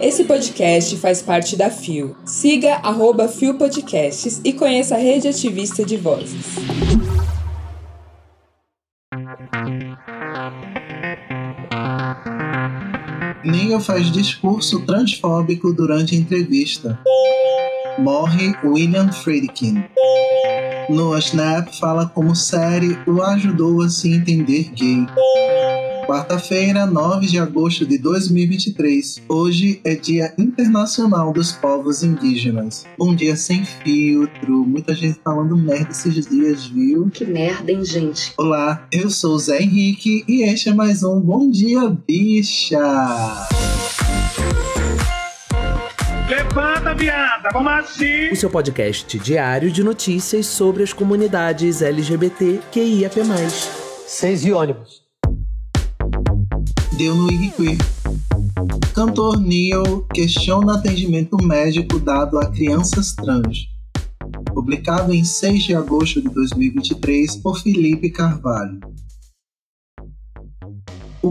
Esse podcast faz parte da FIO. Siga arroba FIO Podcasts e conheça a rede ativista de vozes. Neil faz discurso transfóbico durante entrevista. Morre William Friedkin. No Snap fala como série o ajudou a se entender gay. Quarta-feira, 9 de agosto de 2023. Hoje é Dia Internacional dos Povos Indígenas. Um dia sem filtro, muita gente falando merda esses dias, viu? Que merda, hein, gente? Olá, eu sou o Zé Henrique e este é mais um Bom Dia Bicha. Levanta, viada, vamos assim! O seu podcast diário de notícias sobre as comunidades LGBT QIAP+. Seis e ônibus. Deu no Iguiquir. Cantor Neil questiona atendimento médico dado a crianças trans. Publicado em 6 de agosto de 2023 por Felipe Carvalho.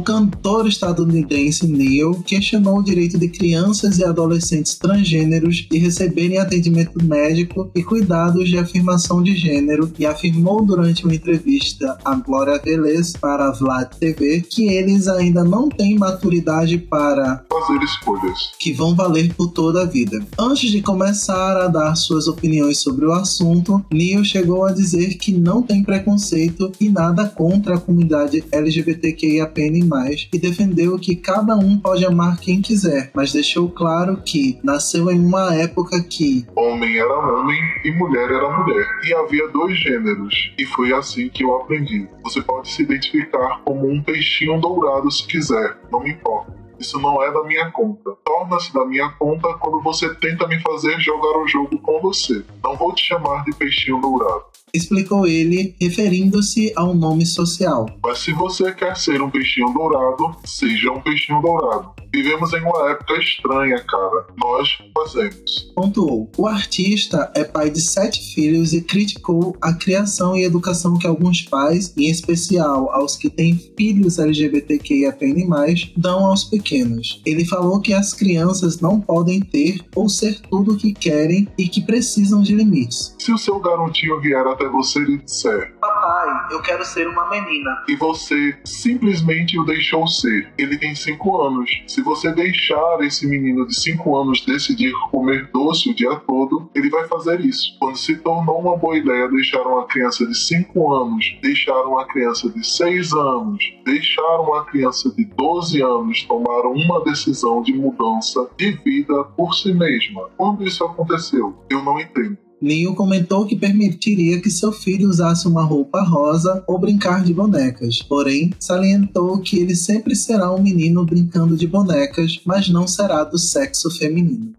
O cantor estadunidense Neil questionou o direito de crianças e adolescentes transgêneros de receberem atendimento médico e cuidados de afirmação de gênero e afirmou durante uma entrevista a Glória Velez para a Vlad TV que eles ainda não têm maturidade para fazer escolhas que vão valer por toda a vida. Antes de começar a dar suas opiniões sobre o assunto, Neil chegou a dizer que não tem preconceito e nada contra a comunidade LGBTQIAPN+, e defendeu que cada um pode amar quem quiser, mas deixou claro que nasceu em uma época que homem era homem e mulher era mulher, e havia dois gêneros, e foi assim que eu aprendi. Você pode se identificar como um peixinho dourado se quiser, não me importa. Isso não é da minha conta. Torna-se da minha conta quando você tenta me fazer jogar o jogo com você. Não vou te chamar de peixinho dourado. Explicou ele, referindo-se ao nome social. Mas se você quer ser um peixinho dourado, seja um peixinho dourado. Vivemos em uma época estranha, cara. Nós fazemos. Pontuou. O artista é pai de sete filhos e criticou a criação e educação que alguns pais, em especial aos que têm filhos LGBTQIAPN+, dão aos pequenos. Ele falou que as crianças não podem ter ou ser tudo o que querem e que precisam de limites. Se o seu garotinho vier até você e disser: Papai, eu quero ser uma menina. E você simplesmente o deixou ser. Ele tem cinco anos. Se você deixar esse menino de 5 anos decidir comer doce o dia todo, ele vai fazer isso. Quando se tornou uma boa ideia deixar uma criança de 5 anos, deixar uma criança de 6 anos, deixar uma criança de 12 anos tomar uma decisão de mudança de vida por si mesma. Quando isso aconteceu? Eu não entendo. Neil comentou que permitiria que seu filho usasse uma roupa rosa ou brincar de bonecas, porém salientou que ele sempre será um menino brincando de bonecas, mas não será do sexo feminino.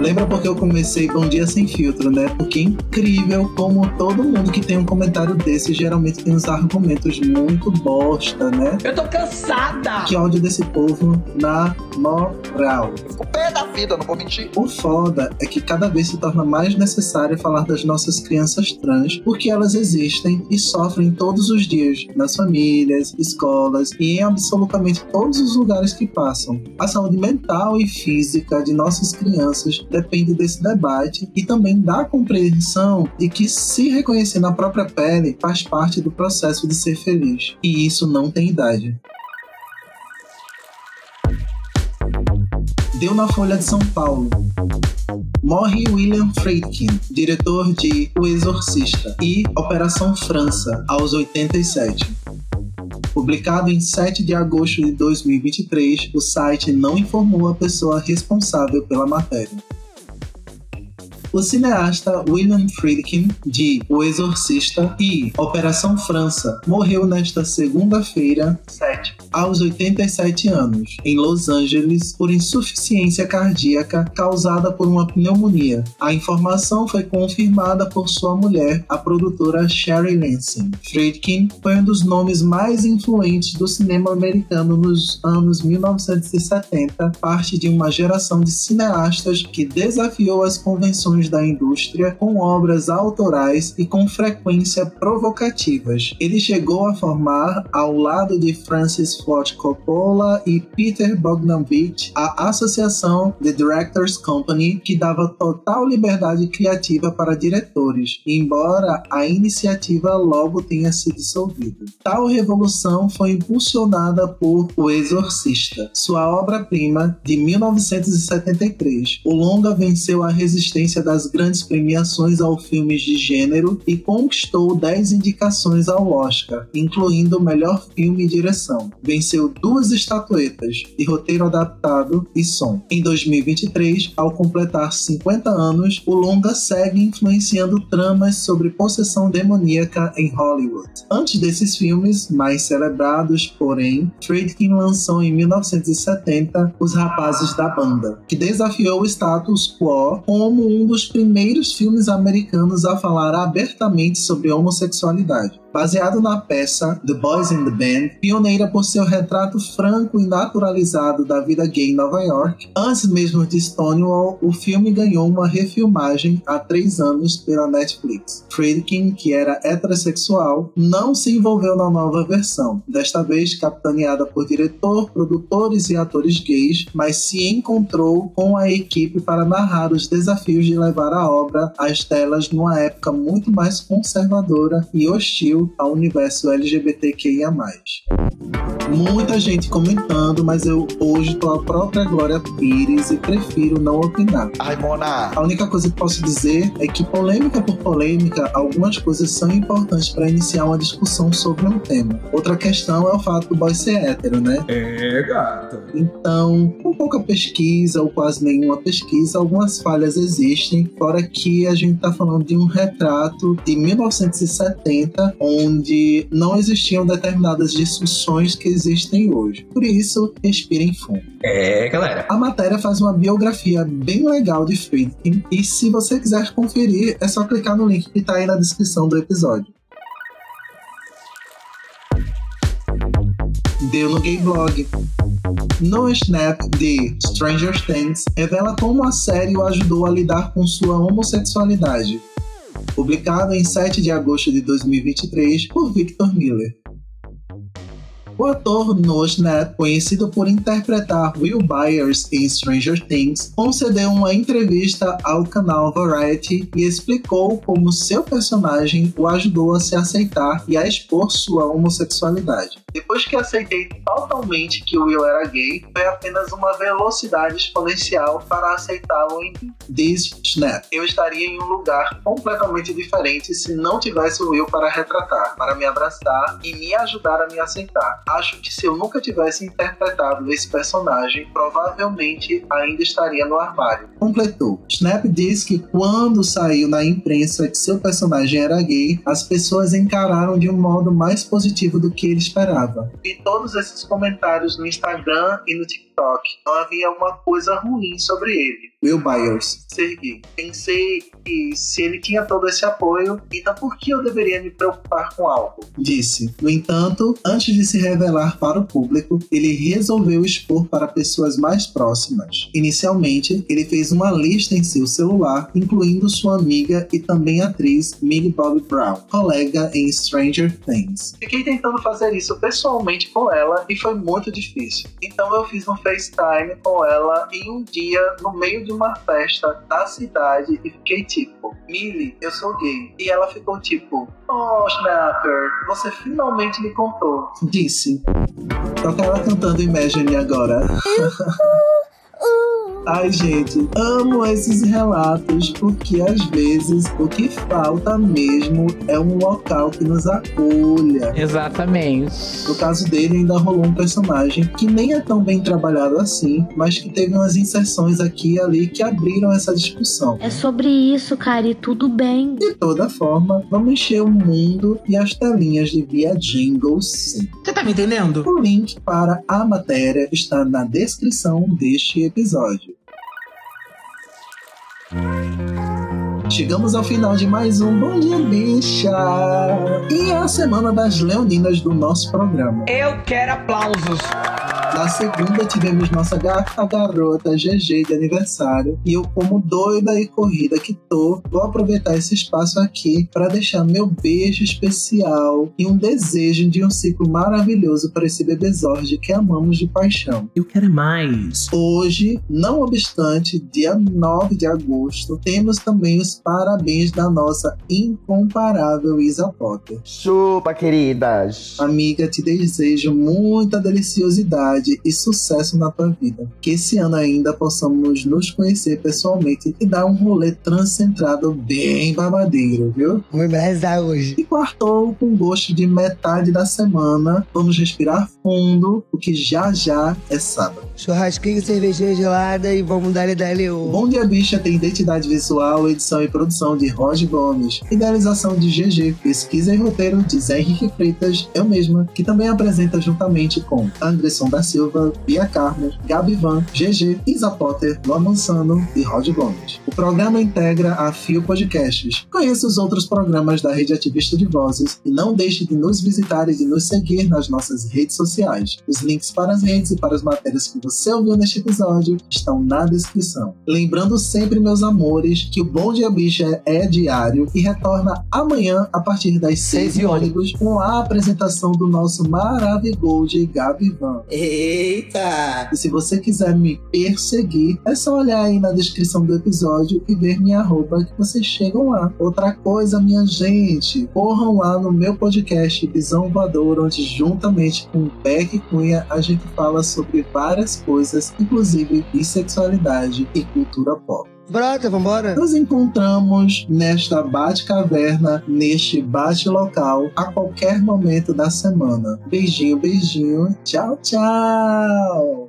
Lembra porque eu comecei Bom Dia Sem Filtro, né? Porque é incrível como todo mundo que tem um comentário desse geralmente tem uns argumentos muito bosta, né? Eu tô cansada! Que ódio desse povo na moral. O pé da vida, não vou mentir. O foda é que cada vez se torna mais necessário falar das nossas crianças trans, porque elas existem e sofrem todos os dias, nas famílias, escolas e em absolutamente todos os lugares que passam. A saúde mental e física de nossas crianças depende desse debate e também da compreensão de que se reconhecer na própria pele faz parte do processo de ser feliz. E isso não tem idade. Deu na Folha de São Paulo. Morre William Friedkin, diretor de O Exorcista e Operação França, aos 87. Publicado em 7 de agosto de 2023, o site não informou a pessoa responsável pela matéria. O cineasta William Friedkin, de O Exorcista e Operação França, morreu nesta segunda-feira, 7, aos 87 anos, em Los Angeles, por insuficiência cardíaca causada por uma pneumonia. A informação foi confirmada por sua mulher, a produtora Sherry Lansing. Friedkin foi um dos nomes mais influentes do cinema americano nos anos 1970, parte de uma geração de cineastas que desafiou as convenções da indústria com obras autorais e com frequência provocativas. Ele chegou a formar, ao lado de Francis Ford Coppola e Peter Bogdanovich, a Associação The Directors Company, que dava total liberdade criativa para diretores, embora a iniciativa logo tenha se dissolvido. Tal revolução foi impulsionada por O Exorcista, sua obra-prima de 1973. O longa venceu a resistência das grandes premiações ao filmes de gênero e conquistou 10 indicações ao Oscar, incluindo melhor filme e direção. Venceu duas estatuetas de roteiro adaptado e som. Em 2023, ao completar 50 anos, o longa segue influenciando tramas sobre possessão demoníaca em Hollywood. Antes desses filmes, mais celebrados, porém, Friedkin lançou em 1970 Os Rapazes da Banda, que desafiou o status quo como um dos primeiros filmes americanos a falar abertamente sobre homossexualidade baseado na peça The Boys in the Band, pioneira por seu retrato franco e naturalizado da vida gay em Nova York. Antes mesmo de Stonewall, o filme ganhou uma refilmagem há três anos pela Netflix. Friedkin, que era heterossexual, não se envolveu na nova versão, desta vez capitaneada por diretor, produtores e atores gays, mas se encontrou com a equipe para narrar os desafios de levar a obra às telas numa época muito mais conservadora e hostil ao universo LGBTQIA. Muita gente comentando, mas eu hoje tô a própria Glória Pires e prefiro não opinar. Ai, Mona! A única coisa que posso dizer é que, polêmica por polêmica, algumas coisas são importantes para iniciar uma discussão sobre um tema. Outra questão é o fato do boy ser hétero, né? É, gata. Então, com pouca pesquisa ou quase nenhuma pesquisa, algumas falhas existem, fora que a gente tá falando de um retrato de 1970, onde não existiam determinadas discussões que existem hoje. Por isso, respirem fundo. É, galera. A matéria faz uma biografia bem legal de Friedkin e se você quiser conferir, é só clicar no link que está aí na descrição do episódio. Deu no Gay Blog. No Snap de Stranger Things revela como a série o ajudou a lidar com sua homossexualidade. Publicado em 7 de agosto de 2023 por Victor Miller. O ator Noah Schnapp, conhecido por interpretar Will Byers em Stranger Things, concedeu uma entrevista ao canal Variety e explicou como seu personagem o ajudou a se aceitar e a expor sua homossexualidade. Depois que aceitei totalmente que Will era gay, foi apenas uma velocidade exponencial para aceitá-lo em. Diz Schnapp. Eu estaria em um lugar completamente diferente se não tivesse o Will para retratar, para me abraçar e me ajudar a me aceitar. Acho que se eu nunca tivesse interpretado esse personagem, provavelmente ainda estaria no armário. Completou. Snap diz que quando saiu na imprensa que seu personagem era gay, as pessoas encararam de um modo mais positivo do que ele esperava. E todos esses comentários no Instagram e no TikTok não havia alguma coisa ruim sobre ele. Will Byers, ser gay. Pensei que se ele tinha todo esse apoio, então por que eu deveria me preocupar com algo? Disse. No entanto, antes de se revelar para o público, ele resolveu expor para pessoas mais próximas. Inicialmente, ele fez uma lista em seu celular, incluindo sua amiga e também atriz Millie Bobby Brown, colega em Stranger Things. Fiquei tentando fazer isso pessoalmente com ela e foi muito difícil. Então eu fiz um FaceTime com ela em um dia no meio de uma festa da cidade e fiquei tipo, Millie, eu sou gay. E ela ficou tipo, Oh, Snapper, você finalmente me contou. Disse. Toca ela cantando Imagine agora. Ai, gente, amo esses relatos porque às vezes o que falta mesmo é um local que nos acolha. Exatamente. No caso dele, ainda rolou um personagem que nem é tão bem trabalhado assim, mas que teve umas inserções aqui e ali que abriram essa discussão. É sobre isso, cara, e tudo bem. De toda forma, vamos encher o mundo e as telinhas de via jingles sim. Você tá me entendendo? O link para a matéria está na descrição deste episódio. Chegamos ao final de mais um Bom Dia Bicha! E é a semana das leoninas do nosso programa. Eu quero aplausos. Na segunda tivemos nossa gata garota GG de aniversário. E eu, como doida e corrida que tô, vou aproveitar esse espaço aqui para deixar meu beijo especial e um desejo de um ciclo maravilhoso para esse bebezorde que amamos de paixão. Eu quero mais. Hoje, não obstante, dia 9 de agosto, temos também os parabéns da nossa incomparável Isa Potter. Chupa, queridas! Amiga, te desejo muita deliciosidade e sucesso na tua vida. Que esse ano ainda possamos nos conhecer pessoalmente e dar um rolê transcentrado bem babadeiro, viu? Vou embrasar hoje. E quartou com gosto de metade da semana. Vamos respirar fundo, porque já já é sábado. Churrasquinho, cervejinha gelada e vamos dar dali o. Bom Dia Bicha tem identidade visual, edição e produção de Roger Gomes, idealização de GG, pesquisa e roteiro de Zé Henrique Freitas, eu mesma, que também apresenta juntamente com Anderson da Silva, Bia Carmo, Gabi Van, GG, Isa Potter, Luan Mansano e Roger Gomes. O programa integra a Fio Podcasts. Conheça os outros programas da Rede Ativista de Vozes e não deixe de nos visitar e de nos seguir nas nossas redes sociais. Os links para as redes e para as matérias que você ouviu neste episódio estão na descrição. Lembrando sempre, meus amores, que o Bom Dia Bicha é diário e retorna amanhã a partir das 6 Seis ônibus com a apresentação do nosso Maravigold Gabi Van. Eita! E se você quiser me perseguir, é só olhar aí na descrição do episódio e ver minha arroba que vocês chegam lá. Outra coisa, minha gente, corram lá no meu podcast Visão Voador, onde juntamente com Beck Cunha a gente fala sobre várias coisas, inclusive bissexualidade e cultura pop. Brota, vambora? Nos encontramos nesta bate-caverna, neste bate-local, a qualquer momento da semana. Beijinho, beijinho. Tchau, tchau!